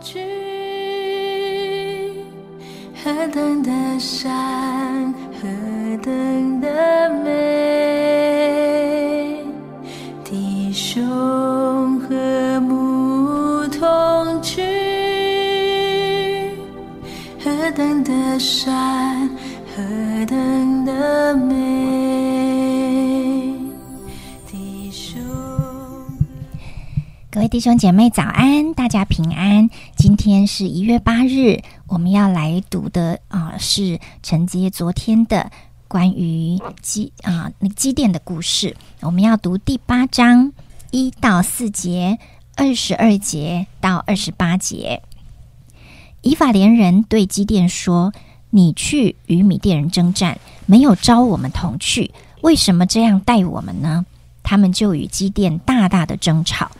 去，何等的山，何等的美，弟兄和睦同居，何等的山，各位弟兄姐妹早安，大家平安。今天是一月八日，我们要来读的啊、是承接昨天的关于基啊、那个基甸的故事。我们要读第八章一到四节，二十二节到二十八节。以法莲人对基甸说：“你去与米甸人征战，没有招我们同去，为什么这样待我们呢？”他们就与基甸大大的争吵。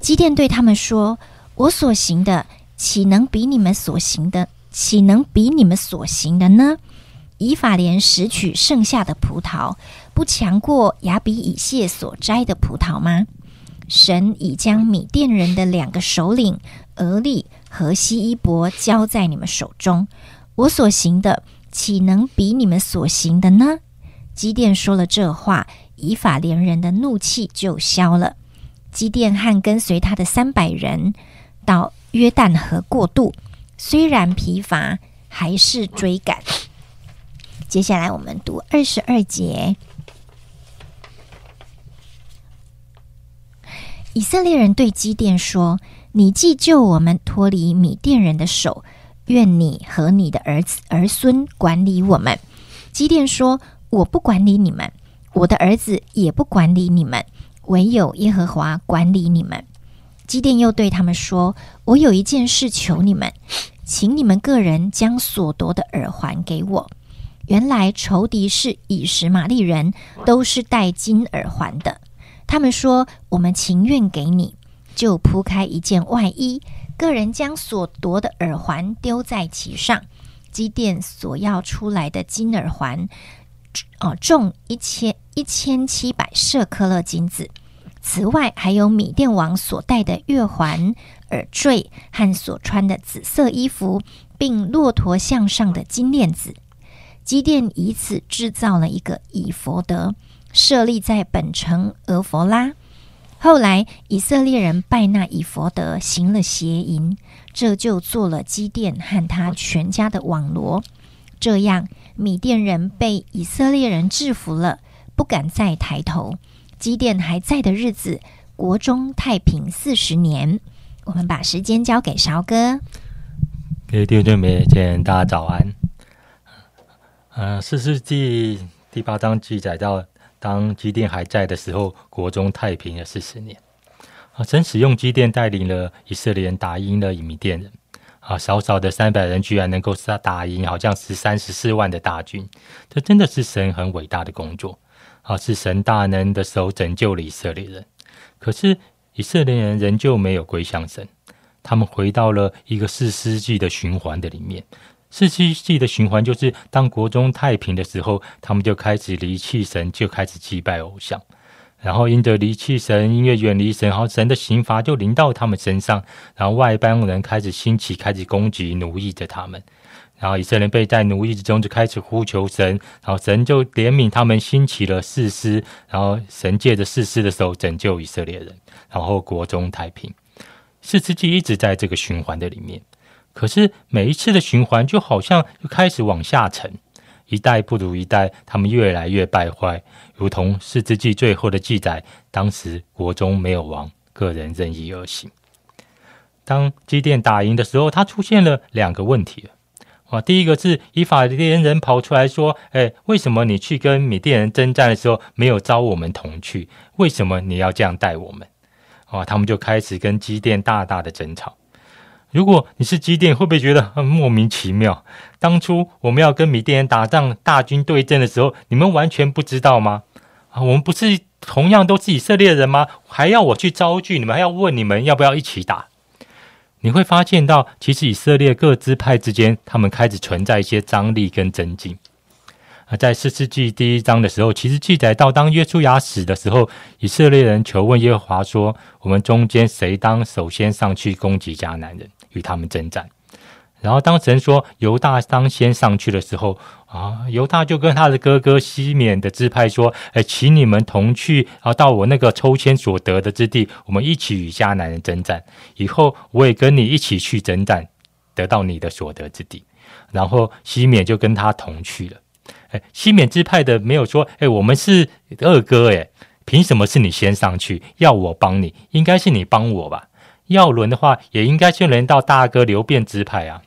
基甸对他们说：“我所行的，岂能比你们所行的？岂能比你们所行的呢？以法莲拾取剩下的葡萄，不强过亚比以谢所摘的葡萄吗？神已将米甸人的两个首领俄利和希伊伯交在你们手中，我所行的，岂能比你们所行的呢？”基甸说了这话，以法莲人的怒气就消了。基甸和跟随他的三百人到约旦河过渡，虽然疲乏，还是追赶。接下来我们读二十二节。以色列人对基甸说：“你既救我们脱离米甸人的手，愿你和你的儿子儿孙管理我们。”基甸说：“我不管理你们，我的儿子也不管理你们。”唯有耶和华管理你们。基甸又对他们说：“我有一件事求你们，请你们个人将所夺的耳环给我。原来仇敌是以实玛利人，都是戴金耳环的。他们说：我们情愿给你，就铺开一件外衣，个人将所夺的耳环丢在其上。基甸所要出来的金耳环，哦，重一千。”一千七百舍克勒金子，此外还有米甸王所戴的月环、耳坠和所穿的紫色衣服，并骆驼项上的金链子。基甸以此制造了一个以佛德，设立在本城俄佛拉。后来以色列人拜那以佛德，行了邪淫，这就做了基甸和他全家的网罗。这样，米甸人被以色列人制服了。不敢再抬头。基甸还在的日子，国中太平四十年。我们把时间交给韶哥。各位弟兄姐妹，见大家早安。呃，四世纪第八章记载到，当基甸还在的时候，国中太平了四十年。啊，神使用基甸带领了以色列人打赢了以米甸人。啊，少少的三百人居然能够杀打赢，好像十三十四万的大军，这真的是神很伟大的工作。啊，是神大能的手拯救了以色列人，可是以色列人仍旧没有归向神，他们回到了一个四世纪的循环的里面。四世纪的循环就是当国中太平的时候，他们就开始离弃神，就开始祭拜偶像，然后因着离弃神，因为远离神，然后神的刑罚就临到他们身上，然后外邦人开始兴起，开始攻击奴役着他们。然后以色列被在奴役之中，就开始呼求神，然后神就怜悯他们，兴起了士师，然后神借着士师的手拯救以色列人，然后国中太平。四世纪一直在这个循环的里面，可是每一次的循环就好像又开始往下沉，一代不如一代，他们越来越败坏，如同四世纪最后的记载，当时国中没有王，个人任意而行。当基甸打赢的时候，他出现了两个问题。啊，第一个是以法莲人跑出来说：“哎，为什么你去跟米甸人征战的时候没有招我们同去？为什么你要这样待我们？”啊，他们就开始跟基甸大大的争吵。如果你是基甸，会不会觉得很莫名其妙？当初我们要跟米甸人打仗、大军对阵的时候，你们完全不知道吗？啊，我们不是同样都是以色列人吗？还要我去招聚你们，还要问你们要不要一起打？你会发现到，其实以色列各支派之间，他们开始存在一些张力跟增进。啊，在四世纪第一章的时候，其实记载到，当约书亚死的时候，以色列人求问耶和华说：“我们中间谁当首先上去攻击迦南人？”与他们征战。然后当神说犹大当先上去的时候，啊，犹大就跟他的哥哥西缅的支派说：“哎，请你们同去啊，到我那个抽签所得的之地，我们一起与迦南人征战。以后我也跟你一起去征战，得到你的所得之地。”然后西缅就跟他同去了。哎，西缅支派的没有说：“哎，我们是二哥，哎，凭什么是你先上去？要我帮你，应该是你帮我吧？要轮的话，也应该先轮到大哥刘辩支派啊。”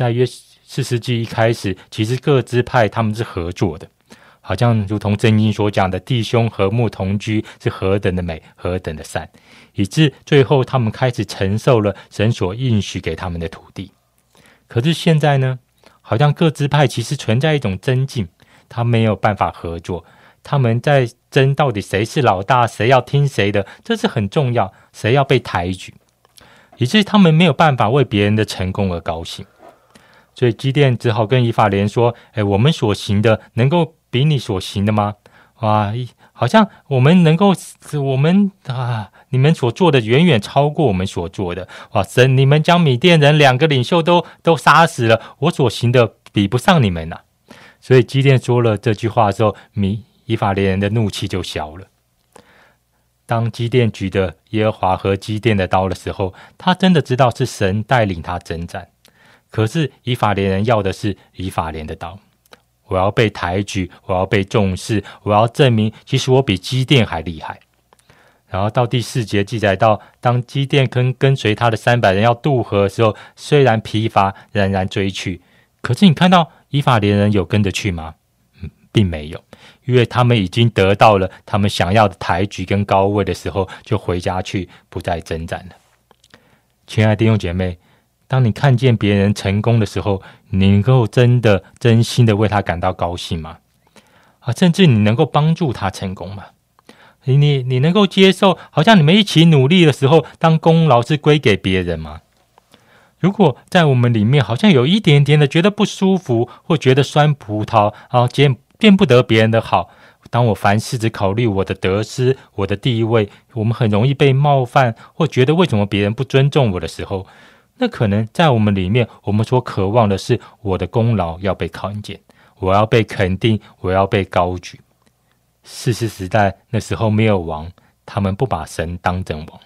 在约四世纪一开始，其实各支派他们是合作的，好像如同正经所讲的，弟兄和睦同居是何等的美，何等的善，以致最后他们开始承受了神所应许给他们的土地。可是现在呢，好像各支派其实存在一种增进，他没有办法合作，他们在争到底谁是老大，谁要听谁的，这是很重要，谁要被抬举，以致他们没有办法为别人的成功而高兴。所以基甸只好跟以法莲说：“哎，我们所行的能够比你所行的吗？哇，好像我们能够，我们啊，你们所做的远远超过我们所做的。哇，神，你们将米甸人两个领袖都都杀死了，我所行的比不上你们呐。所以基甸说了这句话之后，米以法莲人的怒气就消了。当基甸举着耶和华和基甸的刀的时候，他真的知道是神带领他征战。”可是以法莲人要的是以法莲的刀，我要被抬举，我要被重视，我要证明其实我比基甸还厉害。然后到第四节记载到，当基甸跟跟随他的三百人要渡河的时候，虽然疲乏，仍然追去。可是你看到以法莲人有跟着去吗？嗯，并没有，因为他们已经得到了他们想要的抬举跟高位的时候，就回家去，不再征战了。亲爱的弟兄姐妹。当你看见别人成功的时候，你能够真的、真心的为他感到高兴吗？啊，甚至你能够帮助他成功吗？你、你、你能够接受，好像你们一起努力的时候，当功劳是归给别人吗？如果在我们里面，好像有一点点的觉得不舒服，或觉得酸葡萄啊，见见不得别人的好，当我凡事只考虑我的得失、我的地位，我们很容易被冒犯，或觉得为什么别人不尊重我的时候。那可能在我们里面，我们所渴望的是我的功劳要被看见，我要被肯定，我要被高举。世世时代那时候没有王，他们不把神当真王，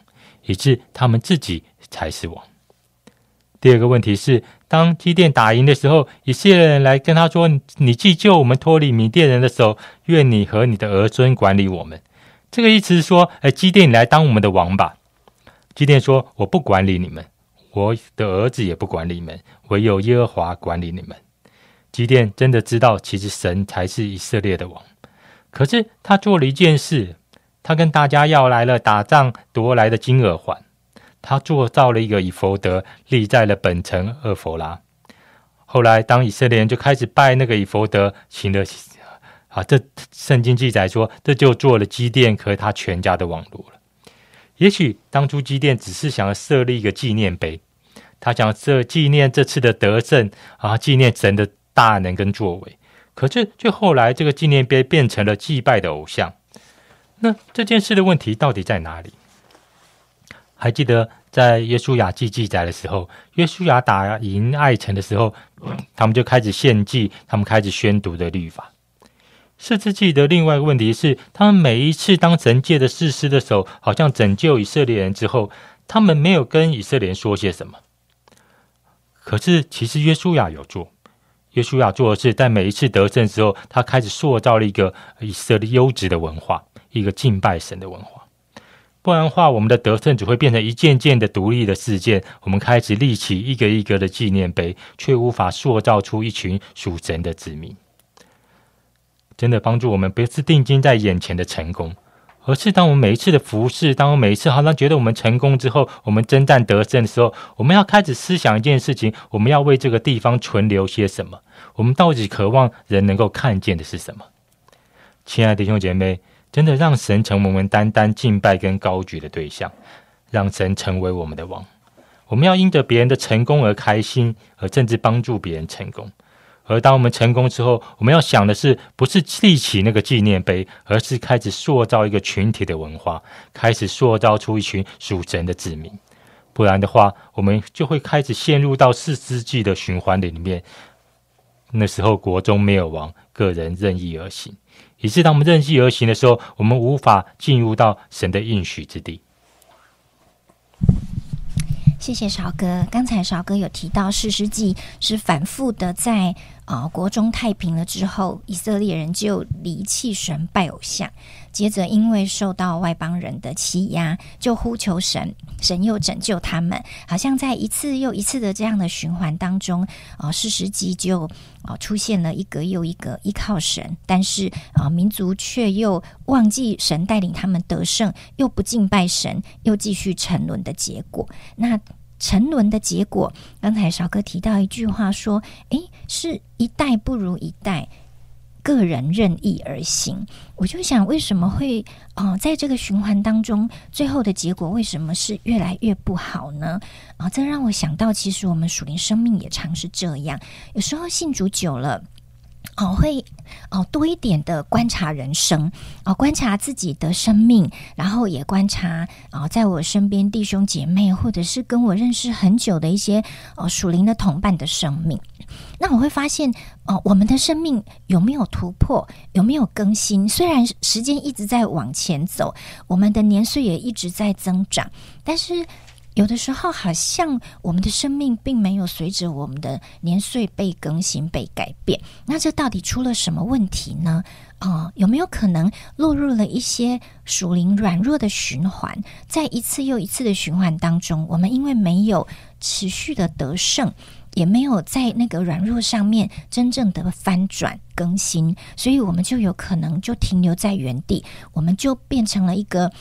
以致他们自己才是王。第二个问题是，当基甸打赢的时候，以色列人来跟他说：“你既救我们脱离米甸人的手，愿你和你的儿孙管理我们。”这个意思是说，哎，基甸，你来当我们的王吧。基甸说：“我不管理你们。”我的儿子也不管你们，唯有耶和华管理你们。基甸真的知道，其实神才是以色列的王。可是他做了一件事，他跟大家要来了打仗夺来的金耳环，他做造了一个以佛德，立在了本城厄佛拉。后来，当以色列人就开始拜那个以佛德，行了啊，这圣经记载说，这就做了基甸和他全家的网络了。也许当初基甸只是想要设立一个纪念碑。他想这纪念这次的得胜啊，纪念神的大能跟作为。可是，却后来这个纪念碑变成了祭拜的偶像。那这件事的问题到底在哪里？还记得在耶稣亚记记载的时候，耶稣亚打赢爱城的时候，他们就开始献祭，他们开始宣读的律法。四字记的另外一个问题是，他们每一次当神借的士师的手，好像拯救以色列人之后，他们没有跟以色列人说些什么。可是，其实约书亚有做。约书亚做的是，在每一次得胜之后，他开始塑造了一个以色列优质的文化，一个敬拜神的文化。不然的话，我们的得胜只会变成一件件的独立的事件。我们开始立起一个一个的纪念碑，却无法塑造出一群属神的子民。真的帮助我们，不是定睛在眼前的成功。而是当我们每一次的服侍，当我们每一次好像觉得我们成功之后，我们征战得胜的时候，我们要开始思想一件事情：我们要为这个地方存留些什么？我们到底渴望人能够看见的是什么？亲爱的弟兄姐妹，真的让神成为我们单单敬拜跟高举的对象，让神成为我们的王。我们要因着别人的成功而开心，而甚至帮助别人成功。而当我们成功之后，我们要想的是，不是立起那个纪念碑，而是开始塑造一个群体的文化，开始塑造出一群属神的子民。不然的话，我们就会开始陷入到四世纪的循环里面。那时候国中没有王，个人任意而行。于是当我们任意而行的时候，我们无法进入到神的应许之地。谢谢少哥。刚才少哥有提到，四世纪是反复的在啊国中太平了之后，以色列人就离弃神拜偶像，接着因为受到外邦人的欺压，就呼求神，神又拯救他们，好像在一次又一次的这样的循环当中，啊四世纪就啊出现了一个又一个依靠神，但是啊民族却又忘记神带领他们得胜，又不敬拜神，又继续沉沦的结果。那沉沦的结果，刚才少哥提到一句话说：“诶，是一代不如一代，个人任意而行。”我就想，为什么会啊，在这个循环当中，最后的结果为什么是越来越不好呢？啊，这让我想到，其实我们属灵生命也常是这样，有时候信主久了。哦，会哦多一点的观察人生，哦观察自己的生命，然后也观察啊，在我身边弟兄姐妹，或者是跟我认识很久的一些哦属灵的同伴的生命，那我会发现哦，我们的生命有没有突破，有没有更新？虽然时间一直在往前走，我们的年岁也一直在增长，但是。有的时候，好像我们的生命并没有随着我们的年岁被更新、被改变。那这到底出了什么问题呢？啊，有没有可能落入了一些属灵软弱的循环？在一次又一次的循环当中，我们因为没有持续的得胜，也没有在那个软弱上面真正的翻转更新，所以我们就有可能就停留在原地，我们就变成了一个。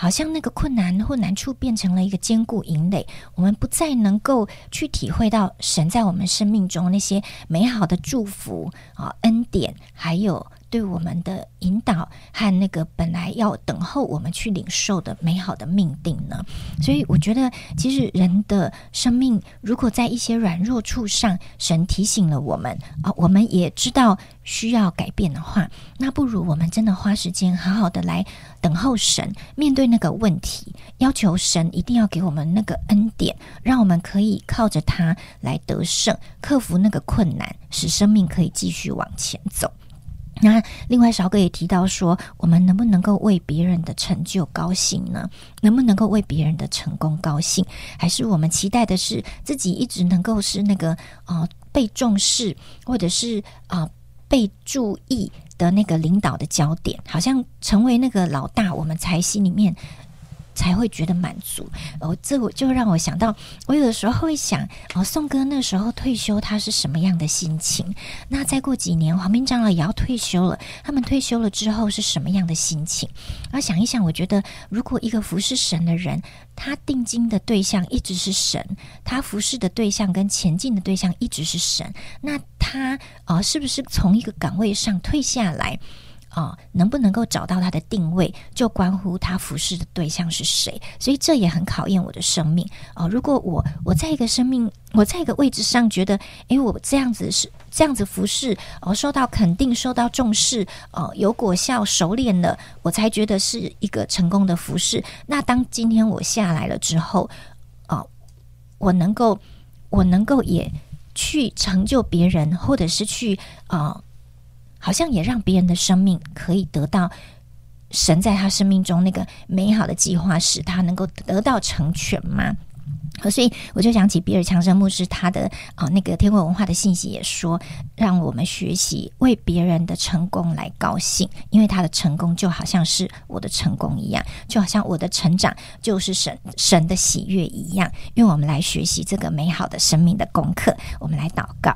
好像那个困难或难处变成了一个坚固营垒，我们不再能够去体会到神在我们生命中那些美好的祝福啊恩典，还有。对我们的引导和那个本来要等候我们去领受的美好的命定呢？所以我觉得，其实人的生命如果在一些软弱处上，神提醒了我们啊，我们也知道需要改变的话，那不如我们真的花时间好好的来等候神，面对那个问题，要求神一定要给我们那个恩典，让我们可以靠着他来得胜，克服那个困难，使生命可以继续往前走。那另外，少哥也提到说，我们能不能够为别人的成就高兴呢？能不能够为别人的成功高兴？还是我们期待的是自己一直能够是那个啊被重视，或者是啊被注意的那个领导的焦点？好像成为那个老大，我们才心里面。才会觉得满足哦，这我就让我想到，我有的时候会想哦，宋哥那时候退休，他是什么样的心情？那再过几年，黄明长老也要退休了，他们退休了之后是什么样的心情？啊，想一想，我觉得如果一个服侍神的人，他定睛的对象一直是神，他服侍的对象跟前进的对象一直是神，那他啊，是不是从一个岗位上退下来？啊，能不能够找到他的定位，就关乎他服侍的对象是谁。所以这也很考验我的生命啊。如果我我在一个生命，我在一个位置上，觉得诶，我这样子是这样子服侍，哦，受到肯定，受到重视，呃，有果效，熟练了，我才觉得是一个成功的服侍。那当今天我下来了之后，哦，我能够，我能够也去成就别人，或者是去啊。好像也让别人的生命可以得到神在他生命中那个美好的计划，使他能够得到成全吗？所以我就想起比尔强生牧师他的啊那个天国文化的信息也说，让我们学习为别人的成功来高兴，因为他的成功就好像是我的成功一样，就好像我的成长就是神神的喜悦一样。因为我们来学习这个美好的生命的功课，我们来祷告。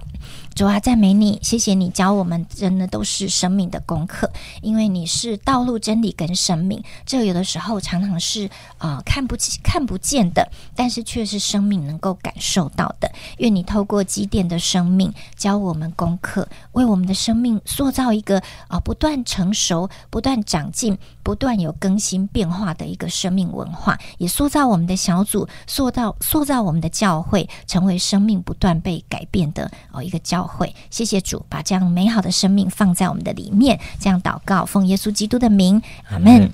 主啊，赞美你，谢谢你教我们，真的都是生命的功课。因为你是道路、真理跟生命，这有的时候常常是啊看不起、看不见的，但是却是生命能够感受到的。愿你透过积淀的生命教我们功课，为我们的生命塑造一个啊不断成熟、不断长进、不断有更新变化的一个生命文化，也塑造我们的小组，塑造塑造我们的教会，成为生命不断被改变的哦一个教。会，谢谢主，把这样美好的生命放在我们的里面。这样祷告，奉耶稣基督的名，阿门。